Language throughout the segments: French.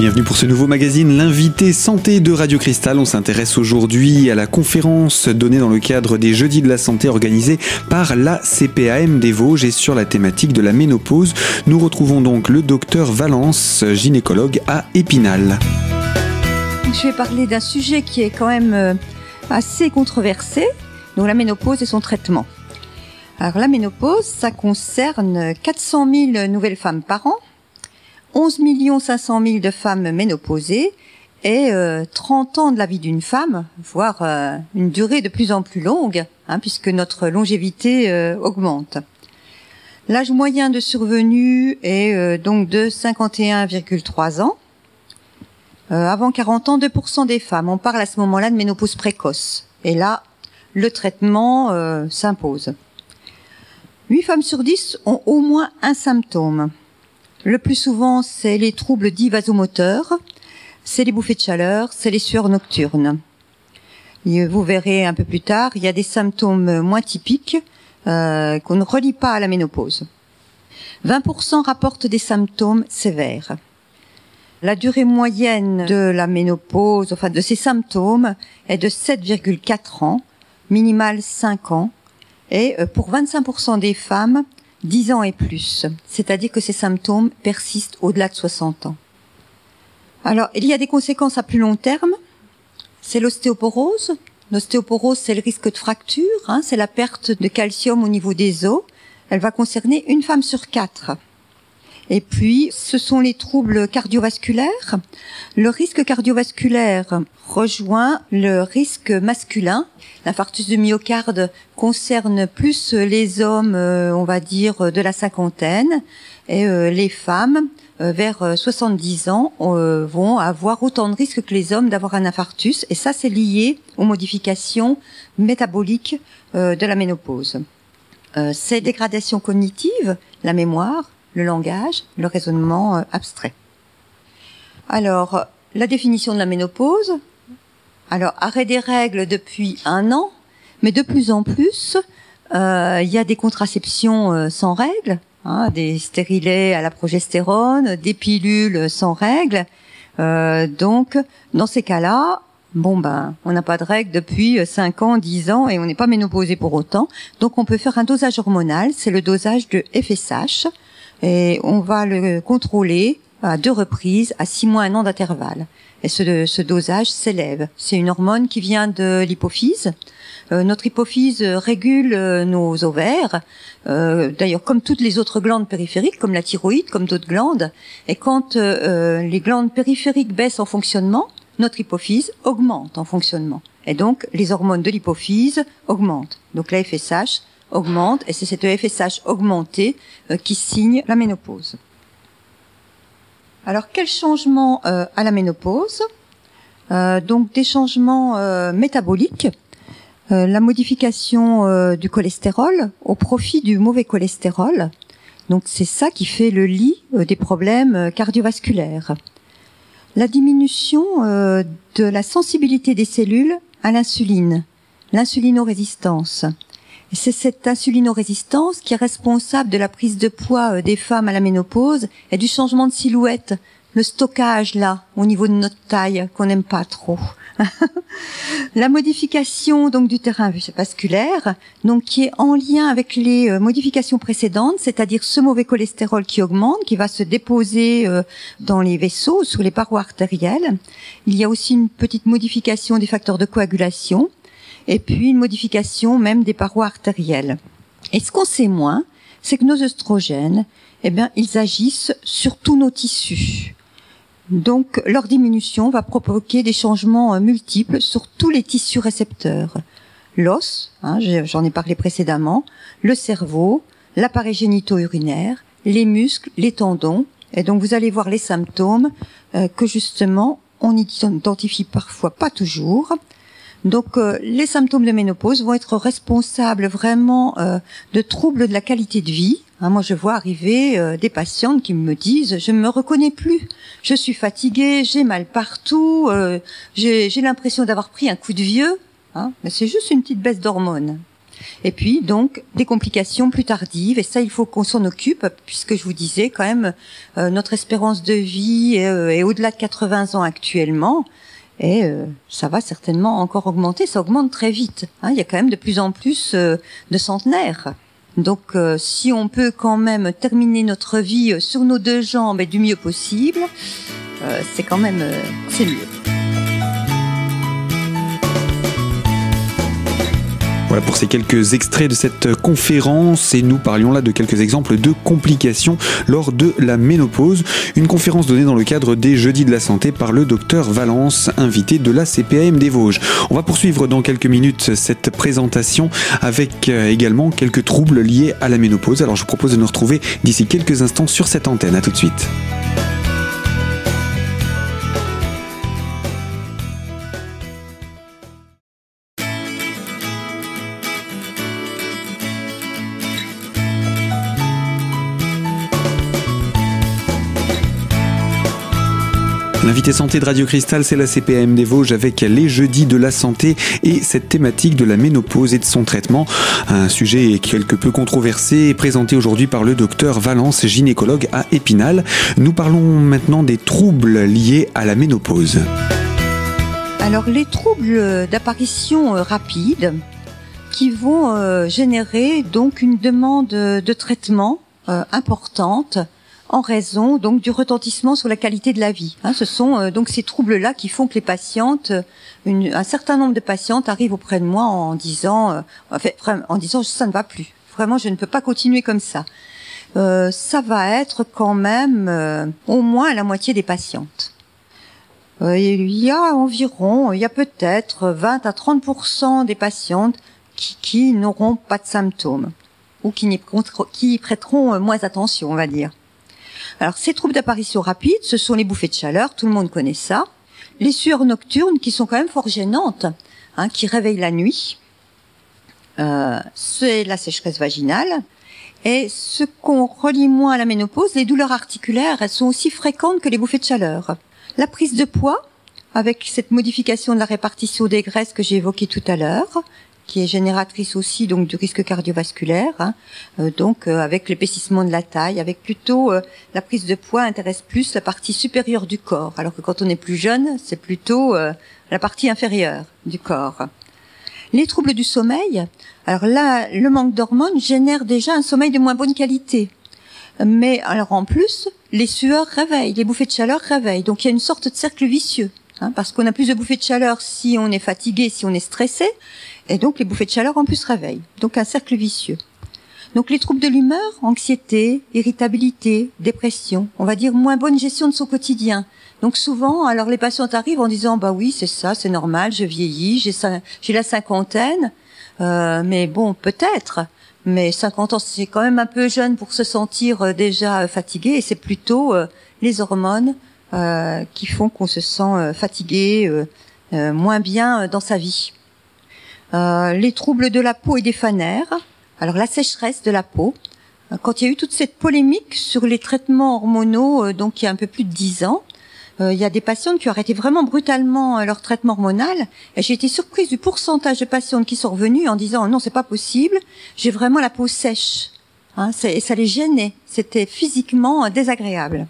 bienvenue pour ce nouveau magazine, l'invité santé de Radio Cristal. On s'intéresse aujourd'hui à la conférence donnée dans le cadre des Jeudis de la santé organisée par la CPAM des Vosges et sur la thématique de la ménopause. Nous retrouvons donc le docteur Valence, gynécologue à Épinal. Je vais parler d'un sujet qui est quand même euh, assez controversé, donc la ménopause et son traitement. Alors la ménopause, ça concerne 400 000 nouvelles femmes par an 11 500 000 de femmes ménopausées et 30 euh, ans de la vie d'une femme, voire euh, une durée de plus en plus longue, hein, puisque notre longévité euh, augmente. L'âge moyen de survenue est donc de 51,3 ans. avant 40 ans, 2% des femmes. On parle à ce moment-là de ménopause précoce. Et là, le traitement s'impose. 8 femmes sur 10 ont au moins un symptôme. Le plus souvent, c'est les troubles dits vasomoteurs, c'est les bouffées de chaleur, c'est les sueurs nocturnes. vous verrez un peu plus tard, il y a des symptômes moins typiques euh, qu'on ne relie pas à la ménopause. 20% rapportent des symptômes sévères. La durée moyenne de la ménopause, enfin de ces symptômes, est de 7,4 ans, minimal 5 ans. Et euh, pour 25% des femmes, 10 ans et plus, c'est-à-dire que ces symptômes persistent au-delà de 60 ans. Alors, il y a des conséquences à plus long terme. C'est l'ostéoporose. L'ostéoporose, c'est le risque de fracture, hein, c'est la perte de calcium au niveau des os. Elle va concerner une femme sur quatre. Et puis, ce sont les troubles cardiovasculaires. Le risque cardiovasculaire rejoint le risque masculin. L'infarctus du myocarde concerne plus les hommes, euh, on va dire, de la cinquantaine, et euh, les femmes euh, vers 70 ans vont avoir autant de risques que les hommes d'avoir un infarctus, et ça c'est lié aux modifications métaboliques de la ménopause. ces dégradations cognitives, la mémoire, le langage, le raisonnement euh, abstrait. Alors, la définition de la ménopause. Alors, arrêt des règles depuis un an, mais de plus en plus, euh, il y a des contraceptions euh, sans règles, hein, des stérilets à la progestérone, des pilules sans règles. donc, dans ces cas-là, bon ben, on n'a pas de règles depuis 5 ans, 10 ans et on n'est pas ménopausé pour autant. Donc, on peut faire un dosage hormonal, c'est le dosage de FSH et on va le contrôler à deux reprises à six mois, un an d'intervalle. Et ce, ce dosage s'élève. C'est une hormone qui vient de l'hypophyse. Euh, notre hypophyse régule euh, nos ovaires, euh, d'ailleurs comme toutes les autres glandes périphériques, comme la thyroïde, comme d'autres glandes. Et quand euh, les glandes périphériques baissent en fonctionnement, notre hypophyse augmente en fonctionnement. Et donc les hormones de l'hypophyse augmentent. Donc la FSH augmente et c'est cette FSH augmentée euh, qui signe la ménopause. Alors quels changements euh, à la ménopause? Euh, Donc des changements métaboliques, la modification du cholestérol au profit du mauvais cholestérol. Donc c'est ça qui fait le lit des problèmes cardiovasculaires. La diminution de la sensibilité des cellules à l'insuline, l'insulinorésistance. C'est cette insulinorésistance qui est responsable de la prise de poids euh, des femmes à la ménopause et du changement de silhouette, le stockage là au niveau de notre taille qu'on n'aime pas trop. la modification donc du terrain vasculaire, donc qui est en lien avec les euh, modifications précédentes, c'est-à-dire ce mauvais cholestérol qui augmente, qui va se déposer euh, dans les vaisseaux, sur les parois artérielles. Il y a aussi une petite modification des facteurs de coagulation et puis une modification même des parois artérielles. Et ce qu'on sait moins, c'est que nos œstrogènes, eh bien, ils agissent sur tous nos tissus. Donc, leur diminution va provoquer des changements euh, multiples sur tous les tissus récepteurs. L'os, hein, j'en ai parlé précédemment, le cerveau, l'appareil génito-urinaire, les muscles, les tendons. Et donc, vous allez voir les symptômes euh, que justement, on n'identifie parfois pas toujours. Donc euh, les symptômes de ménopause vont être responsables vraiment euh, de troubles de la qualité de vie. Hein, moi, je vois arriver euh, des patientes qui me disent je ne me reconnais plus, je suis fatiguée, j'ai mal partout, j'ai l'impression d'avoir pris un coup de vieux. Hein, mais c'est juste une petite baisse d'hormones. Et puis donc des complications plus tardives, et ça il faut qu'on s'en occupe, puisque je vous disais quand même euh, notre espérance de vie est, euh, au-delà de 80 ans actuellement, et euh, ça va certainement encore augmenter, ça augmente très vite. Hein. il y a quand même de plus en plus de centenaires. Donc si on peut quand même terminer notre vie sur nos deux jambes et du mieux possible, c'est quand même c'est mieux. Voilà pour ces quelques extraits de cette conférence et nous parlions là de quelques exemples de complications lors de la ménopause. Une conférence donnée dans le cadre des Jeudis de la Santé par le docteur Valence, invité de la CPAM des Vosges. On va poursuivre dans quelques minutes cette présentation avec euh, également quelques troubles liés à la ménopause. Alors je vous propose de nous retrouver d'ici quelques instants sur cette antenne. À tout de suite. L'invité santé de Radio Cristal, c'est la CPM des Vosges avec les jeudis de la santé et cette thématique de la ménopause et de son traitement. Un sujet quelque peu controversé présenté aujourd'hui par le docteur Valence, gynécologue à Épinal. Nous parlons maintenant des troubles liés à la ménopause. Alors les troubles d'apparition euh, rapide qui vont euh, générer donc une demande de traitement euh, importante en raison donc du retentissement sur la qualité de la vie. Hein, ce sont euh, donc ces troubles-là qui font que les patientes, euh, une, un certain nombre de patientes arrivent auprès de moi en disant, euh, en, disant ça ne va plus. Vraiment, je ne peux pas continuer comme ça. Euh, ça va être quand même au moins la moitié des patientes. il y a environ, il y a peut-être 20 à 30% des patientes qui, qui n'auront pas de symptômes ou qui, qui prêteront moins attention, on va dire. Alors ces troubles d'apparition rapide, ce sont les bouffées de chaleur, tout le monde connaît ça. Les sueurs nocturnes qui sont quand même fort gênantes, hein, qui réveillent la nuit. Euh, c'est la sécheresse vaginale. Et ce qu'on relie moins à la ménopause, les douleurs articulaires, elles sont aussi fréquentes que les bouffées de chaleur. La prise de poids, avec cette modification de la répartition des graisses que j'ai évoquée tout à l'heure, qui est génératrice aussi donc du risque cardiovasculaire, hein. euh, donc euh, avec l'épaississement de la taille, avec plutôt euh, la prise de poids intéresse plus la partie supérieure du corps, alors que quand on est plus jeune, c'est plutôt la partie inférieure du corps. Les troubles du sommeil, alors là, le manque d'hormones génère déjà un sommeil de moins bonne qualité. Mais alors en plus, les sueurs réveillent, les bouffées de chaleur réveillent, donc il y a une sorte de cercle vicieux. Hein, parce qu'on a plus de bouffées de chaleur si on est fatigué, si on est stressé, et donc les bouffées de chaleur en plus réveillent. Donc un cercle vicieux. Donc les troubles de l'humeur, anxiété, irritabilité, dépression, on va dire moins bonne gestion de son quotidien. Donc souvent, alors les patients arrivent en disant bah oui c'est ça, c'est normal, je vieillis, j'ai la cinquantaine, euh, mais bon peut-être, mais 50 ans c'est quand même un peu jeune pour se sentir euh, déjà euh, fatigué et c'est plutôt les hormones qui font qu'on se sent fatigué, moins bien dans sa vie. Euh, les troubles de la peau et des fanères, alors la sécheresse de la peau. Euh, quand il y a eu toute cette polémique sur les traitements hormonaux, euh, donc il y a un peu plus de dix ans, il y a des patientes qui ont arrêté vraiment brutalement leur traitement hormonal. Et j'ai été surprise du pourcentage de patientes qui sont revenues en disant non, c'est pas possible, j'ai vraiment la peau sèche. Hein, et ça les gênait, c'était physiquement désagréable.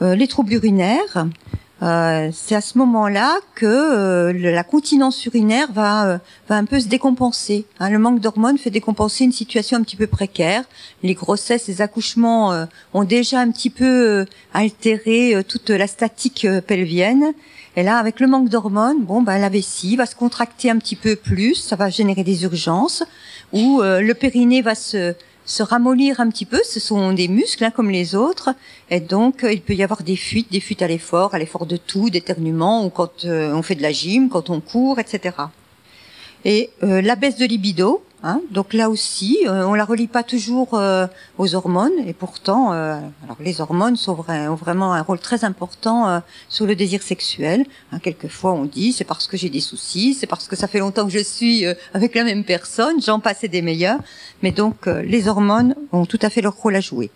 les troubles urinaires, euh, c'est à ce moment-là que euh, la continence urinaire va, euh, va un peu se décompenser. Hein. le manque d'hormones fait décompenser une situation un petit peu précaire. Les grossesses, les accouchements ont déjà un petit peu altéré toute la statique pelvienne. Et là, avec le manque d'hormones, bon, ben, la vessie va se contracter un petit peu plus, ça va générer des urgences, ou le périnée va se se ramollir un petit peu. Ce sont des muscles hein, comme les autres, et donc euh, il peut y avoir des fuites, des fuites à l'effort, à l'effort de tout, d'éternuement, ou quand euh, on fait de la gym, quand on court, etc. Et euh, la baisse de libido, Hein. Donc là aussi, euh, on la relie pas toujours euh, aux hormones, et pourtant, euh, alors les hormones sont ont vraiment un rôle très important sur le désir sexuel. Hein, quelquefois, on dit c'est parce que j'ai des soucis, c'est parce que ça fait longtemps que je suis avec la même personne, j'en passe des meilleurs. Mais donc, les hormones ont tout à fait leur rôle à jouer.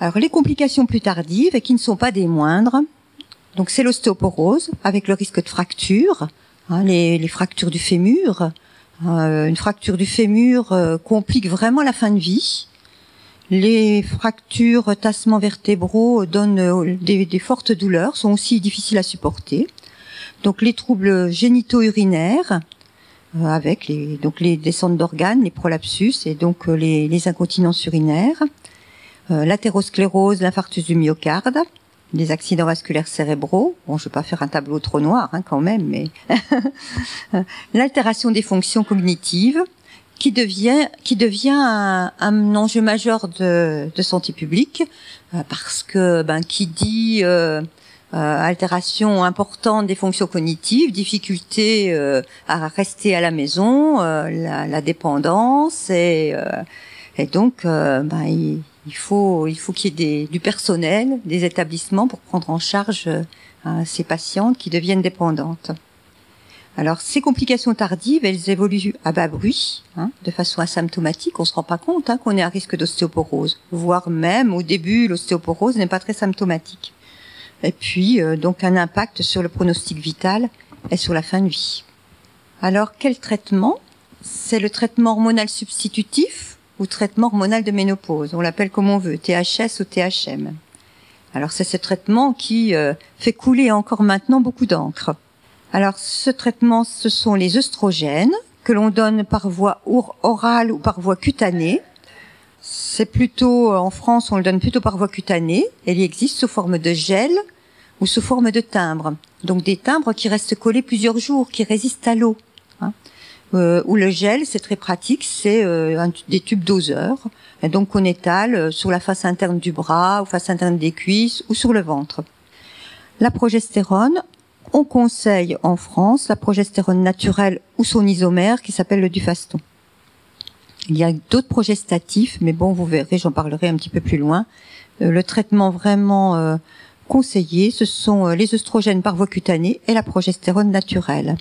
Alors les complications plus tardives et qui ne sont pas des moindres, donc c'est l'ostéoporose avec le risque de fracture, hein, les fractures du fémur une fracture du fémur complique vraiment la fin de vie. Les fractures, tassements vertébraux donnent des, des, fortes douleurs, sont aussi difficiles à supporter. Donc les troubles génito-urinaires, avec les, donc les descentes d'organes, les prolapsus et donc les, les incontinences urinaires, l'athérosclérose, l'infarctus du myocarde, des accidents vasculaires cérébraux. Bon, je vais pas faire un tableau trop noir hein, quand même, mais l'altération des fonctions cognitives qui devient qui un, enjeu majeur de, santé publique euh, parce que ben qui dit euh, euh, altération importante des fonctions cognitives, difficulté euh, à rester à la maison, euh, la, dépendance et, donc ben, il faut il faut qu'il y ait du personnel, des établissements pour prendre en charge euh, ces patientes qui deviennent dépendantes. Alors ces complications tardives, elles évoluent à bas bruit, hein, de façon asymptomatique. On se rend pas compte hein, qu'on est à risque d'ostéoporose, voire même au début l'ostéoporose n'est pas très symptomatique. Et puis euh, donc un impact sur le pronostic vital et sur la fin de vie. Alors quel traitement? C'est le traitement hormonal substitutif ou traitement hormonal de ménopause. On l'appelle comme on veut, THS ou THM. Alors c'est ce traitement qui euh, fait couler encore maintenant beaucoup d'encre. Alors ce traitement, ce sont les œstrogènes que l'on donne par voie orale ou par voie cutanée. C'est plutôt en France, on le donne plutôt par voie cutanée. Elle existe sous forme de gel ou sous forme de timbre. Donc des timbres qui restent collés plusieurs jours, qui résistent à l'eau. Hein. Euh, ou le gel, c'est très pratique, c'est euh, des tubes doseurs, et donc on étale euh, sur la face interne du bras, ou face interne des cuisses, ou sur le ventre. La progestérone, on conseille en France la progestérone naturelle ou son isomère qui s'appelle le dufaston. Il y a d'autres progestatifs, mais bon, vous verrez, j'en parlerai un petit peu plus loin. Le traitement vraiment conseillé, ce sont les œstrogènes par voie cutanée et la progestérone naturelle.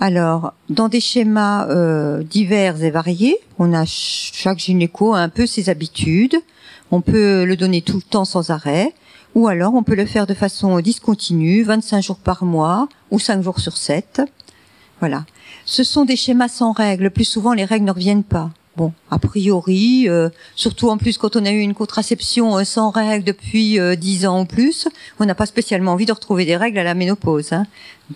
Alors, dans des schémas euh, divers et variés, on a chaque gynéco a un peu ses habitudes. On peut le donner tout le temps sans arrêt, ou alors on peut le faire de façon discontinue, 25 jours par mois ou 5 jours sur 7. Voilà. Ce sont des schémas sans règles. Le plus souvent, les règles ne reviennent pas. Bon, a priori, euh, surtout en plus quand on a eu une contraception euh, sans règles depuis euh, 10 ans ou plus, on n'a pas spécialement envie de retrouver des règles à la ménopause. Hein.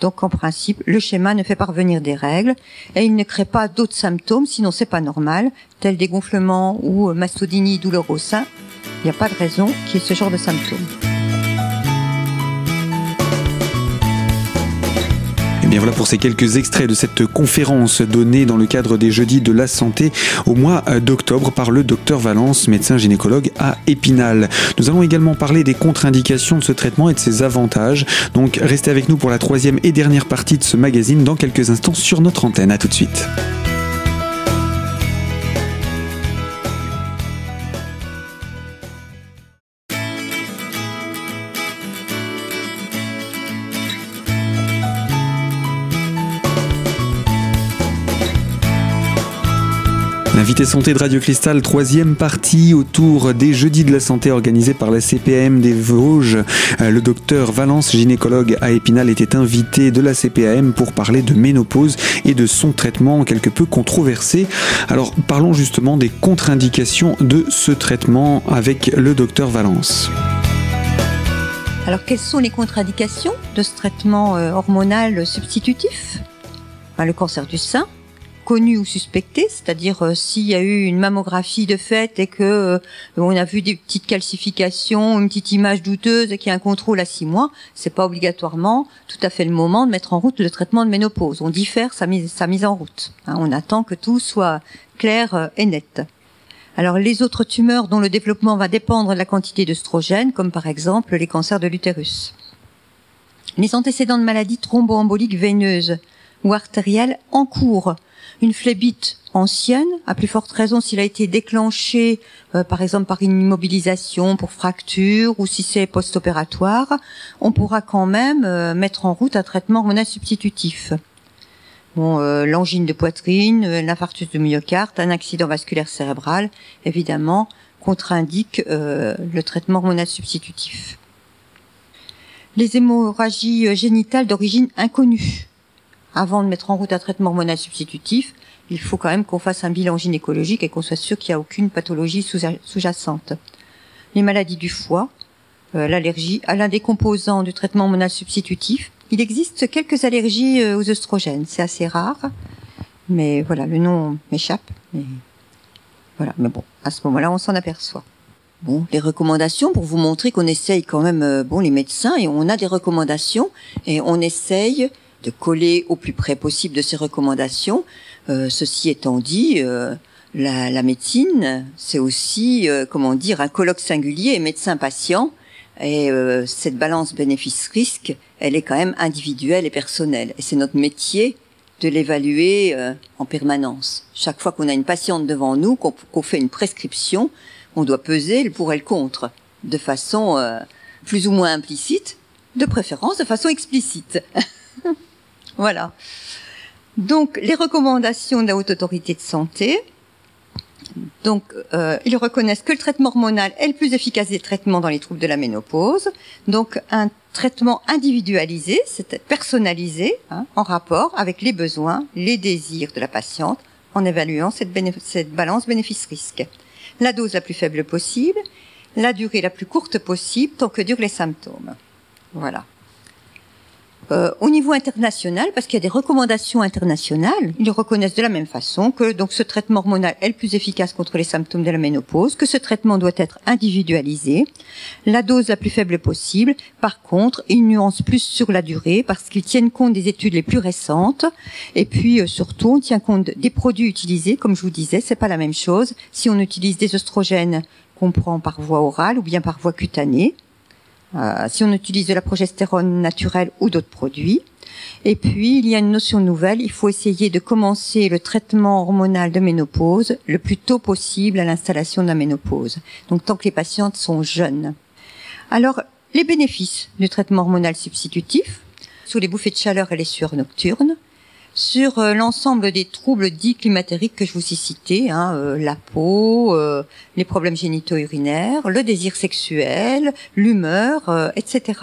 Donc en principe, le schéma ne fait pas revenir des règles et il ne crée pas d'autres symptômes, sinon c'est pas normal, tels des gonflements ou euh, mastodynie, douleur. Il n'y a pas de raison qu'il y ait ce genre de symptômes. Bien voilà pour ces quelques extraits de cette conférence donnée dans le cadre des Jeudis de la Santé au mois d'octobre par le docteur Valence, médecin gynécologue à Épinal. Nous allons également parler des contre-indications de ce traitement et de ses avantages. Donc restez avec nous pour la troisième et dernière partie de ce magazine dans quelques instants sur notre antenne. À tout de suite. L'invité santé de Radio Cristal, troisième partie autour des jeudis de la santé organisés par la CPAM des Vosges. Le docteur Valence, gynécologue à Épinal, était invité de la CPAM pour parler de ménopause et de son traitement quelque peu controversé. Alors parlons justement des contre-indications de ce traitement avec le docteur Valence. Alors quelles sont les contre-indications de ce traitement hormonal substitutif? Le cancer du sein, connu ou suspecté, c'est-à-dire euh, s'il y a eu une mammographie de fait et que euh, on a vu des petites calcifications, une petite image douteuse et qu'il y a un contrôle à six mois, c'est pas obligatoirement tout à fait le moment de mettre en route le traitement de ménopause. On diffère sa mise, en route. Hein, on attend que tout soit clair euh, et net. Alors les autres tumeurs dont le développement va dépendre de la quantité d'œstrogènes, comme par exemple les cancers de l'utérus. Les antécédents de maladies thromboemboliques veineuses ou artérielles en cours une phlébite ancienne, à plus forte raison s'il a été déclenché, euh, par exemple par une immobilisation pour fracture ou si c'est post-opératoire, on pourra quand même euh, mettre en route un traitement hormonal substitutif. Bon, euh, l'angine de poitrine, l'infarctus du myocarde, un accident vasculaire cérébral, évidemment, contre-indique le traitement hormonal substitutif. Les hémorragies génitales d'origine inconnue avant de mettre en route un traitement hormonal substitutif, il faut quand même qu'on fasse un bilan gynécologique et qu'on soit sûr qu'il n'y a aucune pathologie sous-jacente. Les maladies du foie, euh, l'allergie à l'un des composants du traitement hormonal substitutif. Il existe quelques allergies euh, aux oestrogènes, c'est assez rare, mais voilà, le nom m'échappe. Mais voilà, mais bon, à ce moment-là, on s'en aperçoit. Bon, les recommandations pour vous montrer qu'on essaye quand même, euh, bon, les médecins, et on a des recommandations, et on essaye de coller au plus près possible de ces recommandations. Euh, ceci étant dit, euh, la, la, médecine, c'est aussi, comment dire, un colloque singulier, médecin-patient, et cette balance bénéfice-risque, elle est quand même individuelle et personnelle. Et c'est notre métier de l'évaluer en permanence. Chaque fois qu'on a une patiente devant nous, qu'on fait une prescription, on doit peser le pour et le contre, de façon euh, plus ou moins implicite, de préférence de façon explicite. voilà. Donc, les recommandations de la Haute Autorité de Santé. Donc, euh, ils reconnaissent que le traitement hormonal est le plus efficace des traitements dans les troubles de la ménopause. Donc, un traitement individualisé, c'est personnalisé, hein, en rapport avec les besoins, les désirs de la patiente, en évaluant cette, cette balance bénéfice-risque la dose la plus faible possible, la durée la plus courte possible tant que durent les symptômes. Voilà. Euh, au niveau international, parce qu'il y a des recommandations internationales, ils reconnaissent de la même façon que donc ce traitement hormonal est le plus efficace contre les symptômes de la ménopause, que ce traitement doit être individualisé, la dose la plus faible possible. Par contre, ils nuancent plus sur la durée parce qu'ils tiennent compte des études les plus récentes et puis euh, surtout on tient compte des produits utilisés. Comme je vous disais, c'est pas la même chose si on utilise des oestrogènes qu'on prend par voie orale ou bien par voie cutanée. Euh, si on utilise de la progestérone naturelle ou d'autres produits. Et puis, il y a une notion nouvelle, il faut essayer de commencer le traitement hormonal de ménopause le plus tôt possible à l'installation de la ménopause, donc tant que les patientes sont jeunes. Alors, les bénéfices du traitement hormonal substitutif, sous les bouffées de chaleur et les sueurs nocturnes, sur euh, l'ensemble des troubles dits climatériques que je vous ai cités, hein, euh, la peau, euh, les problèmes génito-urinaires, le désir sexuel, l'humeur, etc.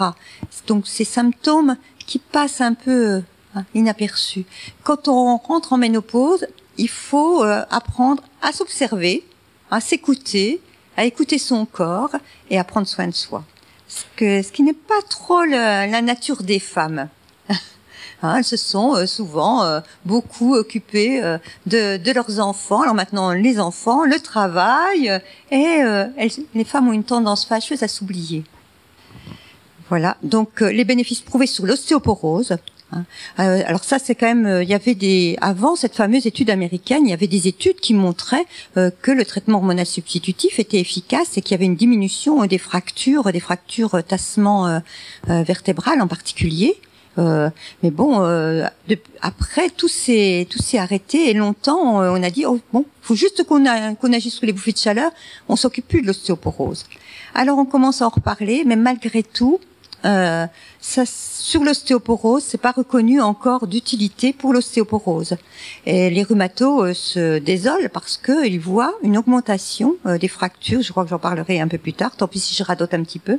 Donc ces symptômes qui passent un peu hein, inaperçus. Quand on rentre en ménopause, il faut apprendre à s'observer, à s'écouter, à écouter son corps et à prendre soin de soi. Ce, que, ce qui n'est pas trop la nature des femmes. Hein, elles se sont euh, souvent euh, beaucoup occupées euh, de, de, leurs enfants. Alors maintenant, les enfants, le travail, et les femmes ont une tendance fâcheuse à s'oublier. Voilà. Donc les bénéfices prouvés sur l'ostéoporose. Hein. alors ça, c'est quand même. Il y avait des avant cette fameuse étude américaine, il y avait des études qui montraient que le traitement hormonal substitutif était efficace et qu'il y avait une diminution des fractures, des fractures tassement vertébrales en particulier. Euh, mais bon, euh, après tout s'est tout s'est arrêté et longtemps euh, on a dit oh bon, faut juste qu'on qu'on agisse sur les bouffées de chaleur, on s'occupe plus de l'ostéoporose. Alors on commence à en reparler, mais malgré tout, euh, ça, sur l'ostéoporose, c'est pas reconnu encore d'utilité pour l'ostéoporose. Et les rhumatos euh, se désolent parce qu'ils voient une augmentation euh, des fractures. Je crois que j'en parlerai un peu plus tard. Tant pis si je radote un petit peu.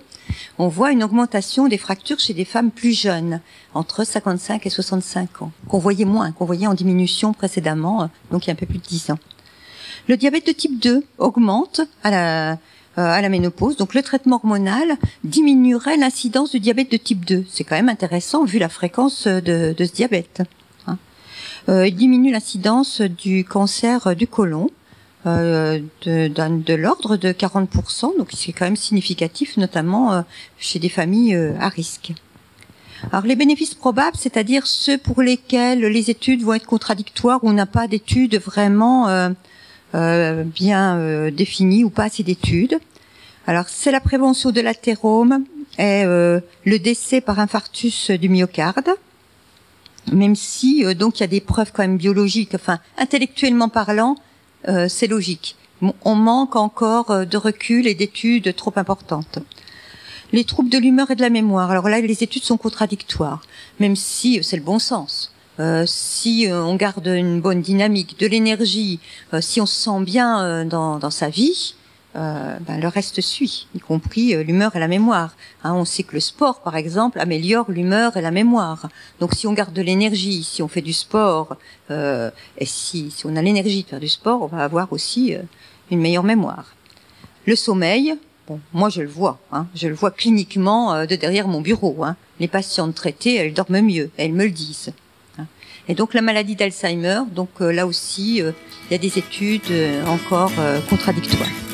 On voit une augmentation des fractures chez des femmes plus jeunes, entre 55 et 65 ans, qu'on voyait moins, qu'on voyait en diminution précédemment, donc il y a un peu plus de 10 ans. Le diabète de type 2 augmente à la à la ménopause. Donc le traitement hormonal diminuerait l'incidence du diabète de type 2. C'est quand même intéressant vu la fréquence de, de ce diabète. Hein. Euh, il diminue l'incidence du cancer du côlon. Euh, de, l'ordre de 40%, donc c'est quand même significatif, notamment euh, chez des familles euh, à risque. Alors les bénéfices probables, c'est-à-dire ceux pour lesquels les études vont être contradictoires, où on n'a pas d'études vraiment euh, bien euh, définie ou pas assez d'études. Alors c'est la prévention de l'athérome et euh, le décès par infarctus du myocarde même si donc il y a des preuves quand même biologiques, enfin intellectuellement parlant, c'est logique. On manque encore de recul et d'études trop importantes. Les troubles de l'humeur et de la mémoire. Alors là, les études sont contradictoires, même si c'est le bon sens. Euh, si euh, on garde une bonne dynamique, de l'énergie, euh, si on se sent bien dans, dans, sa vie, euh, ben, le reste suit, y compris euh, l'humeur et la mémoire. Hein, on sait que le sport, par exemple, améliore l'humeur et la mémoire. Donc si on garde de l'énergie, si on fait du sport, euh, et si, si on a l'énergie de faire du sport, on va avoir aussi une meilleure mémoire. Le sommeil, bon, moi je le vois, hein, je le vois cliniquement de derrière mon bureau. Hein. Les patientes traitées, elles dorment mieux, elles me le disent. Et donc la maladie d'Alzheimer, donc là aussi, il y a des études encore contradictoires.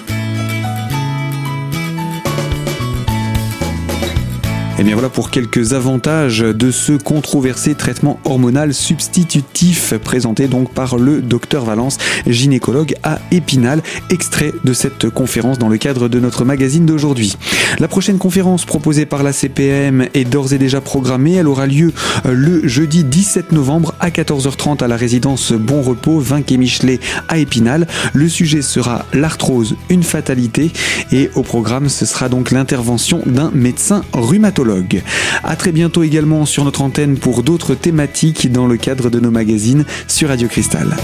Et eh bien voilà pour quelques avantages de ce controversé traitement hormonal substitutif présenté donc par le docteur Valence, gynécologue à Épinal, extrait de cette conférence dans le cadre de notre magazine d'aujourd'hui. La prochaine conférence proposée par la CPM est d'ores et déjà programmée. Elle aura lieu euh, le jeudi 17 novembre à 14h30 à la résidence Bon Repos, 20 quai Michelet à Épinal. Le sujet sera l'arthrose, une fatalité et au programme ce sera donc l'intervention d'un médecin rhumatologue. A très bientôt également sur notre antenne pour d'autres thématiques dans le cadre de nos magazines sur Radio Cristal.